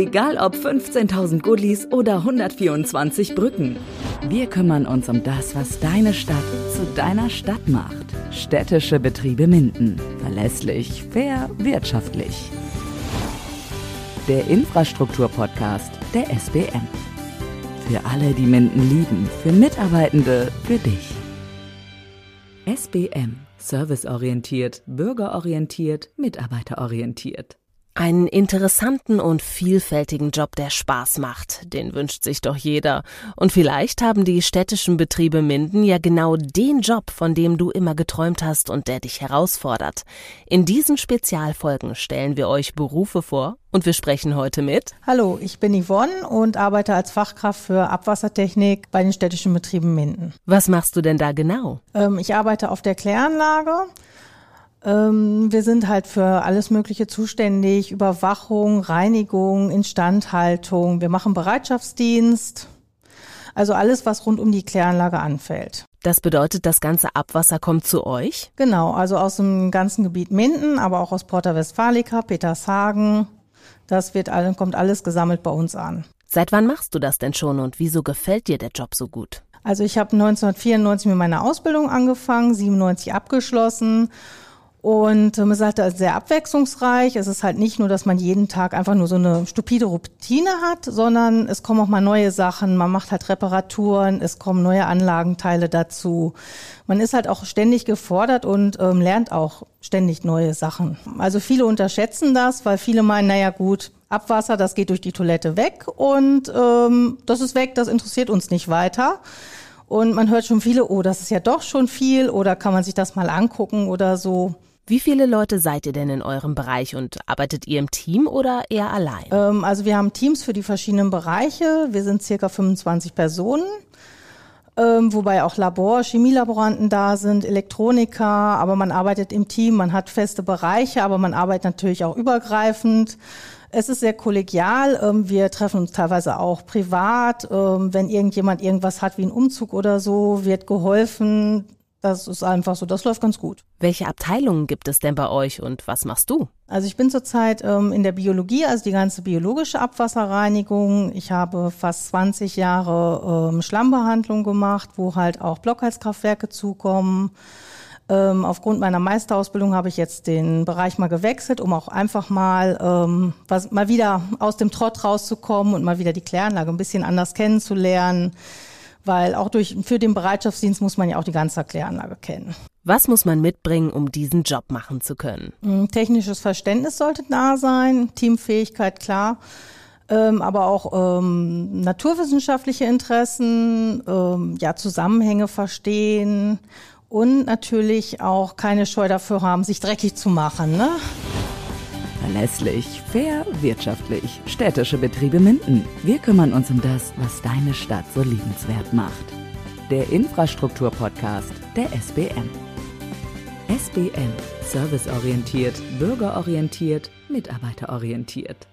Egal ob 15.000 Gullis oder 124 Brücken. Wir kümmern uns um das, was deine Stadt zu deiner Stadt macht. Städtische Betriebe Minden. Verlässlich, fair, wirtschaftlich. Der Infrastrukturpodcast der SBM. Für alle, die Minden lieben, für Mitarbeitende, für dich. SBM. Serviceorientiert, bürgerorientiert, mitarbeiterorientiert. Einen interessanten und vielfältigen Job, der Spaß macht, den wünscht sich doch jeder. Und vielleicht haben die städtischen Betriebe Minden ja genau den Job, von dem du immer geträumt hast und der dich herausfordert. In diesen Spezialfolgen stellen wir euch Berufe vor und wir sprechen heute mit. Hallo, ich bin Yvonne und arbeite als Fachkraft für Abwassertechnik bei den städtischen Betrieben Minden. Was machst du denn da genau? Ähm, ich arbeite auf der Kläranlage. Ähm, wir sind halt für alles Mögliche zuständig, Überwachung, Reinigung, Instandhaltung. Wir machen Bereitschaftsdienst. Also alles, was rund um die Kläranlage anfällt. Das bedeutet, das ganze Abwasser kommt zu euch? Genau, also aus dem ganzen Gebiet Minden, aber auch aus Porta Westfalica, Petershagen. Das wird, kommt alles gesammelt bei uns an. Seit wann machst du das denn schon und wieso gefällt dir der Job so gut? Also ich habe 1994 mit meiner Ausbildung angefangen, 97 abgeschlossen und ähm, es ist halt sehr abwechslungsreich. Es ist halt nicht nur, dass man jeden Tag einfach nur so eine stupide Routine hat, sondern es kommen auch mal neue Sachen. Man macht halt Reparaturen, es kommen neue Anlagenteile dazu. Man ist halt auch ständig gefordert und ähm, lernt auch ständig neue Sachen. Also viele unterschätzen das, weil viele meinen, naja gut, Abwasser, das geht durch die Toilette weg und ähm, das ist weg, das interessiert uns nicht weiter. Und man hört schon viele, oh, das ist ja doch schon viel oder kann man sich das mal angucken oder so. Wie viele Leute seid ihr denn in eurem Bereich und arbeitet ihr im Team oder eher allein? Ähm, also wir haben Teams für die verschiedenen Bereiche. Wir sind circa 25 Personen. Ähm, wobei auch Labor, Chemielaboranten da sind, Elektroniker, aber man arbeitet im Team, man hat feste Bereiche, aber man arbeitet natürlich auch übergreifend. Es ist sehr kollegial. Ähm, wir treffen uns teilweise auch privat. Ähm, wenn irgendjemand irgendwas hat wie einen Umzug oder so, wird geholfen. Das ist einfach so, das läuft ganz gut. Welche Abteilungen gibt es denn bei euch und was machst du? Also ich bin zurzeit ähm, in der Biologie, also die ganze biologische Abwasserreinigung. Ich habe fast 20 Jahre ähm, Schlammbehandlung gemacht, wo halt auch Blockheizkraftwerke zukommen. Ähm, aufgrund meiner Meisterausbildung habe ich jetzt den Bereich mal gewechselt, um auch einfach mal ähm, was, mal wieder aus dem Trott rauszukommen und mal wieder die Kläranlage ein bisschen anders kennenzulernen weil auch durch, für den Bereitschaftsdienst muss man ja auch die ganze Kläranlage kennen. Was muss man mitbringen, um diesen Job machen zu können? Hm, technisches Verständnis sollte da sein, Teamfähigkeit klar, ähm, aber auch ähm, naturwissenschaftliche Interessen, ähm, ja Zusammenhänge verstehen und natürlich auch keine Scheu dafür haben, sich dreckig zu machen. Ne? Verlässlich, fair, wirtschaftlich. Städtische Betriebe Minden. Wir kümmern uns um das, was deine Stadt so liebenswert macht. Der Infrastruktur-Podcast der SBM. SBM. Serviceorientiert, bürgerorientiert, mitarbeiterorientiert.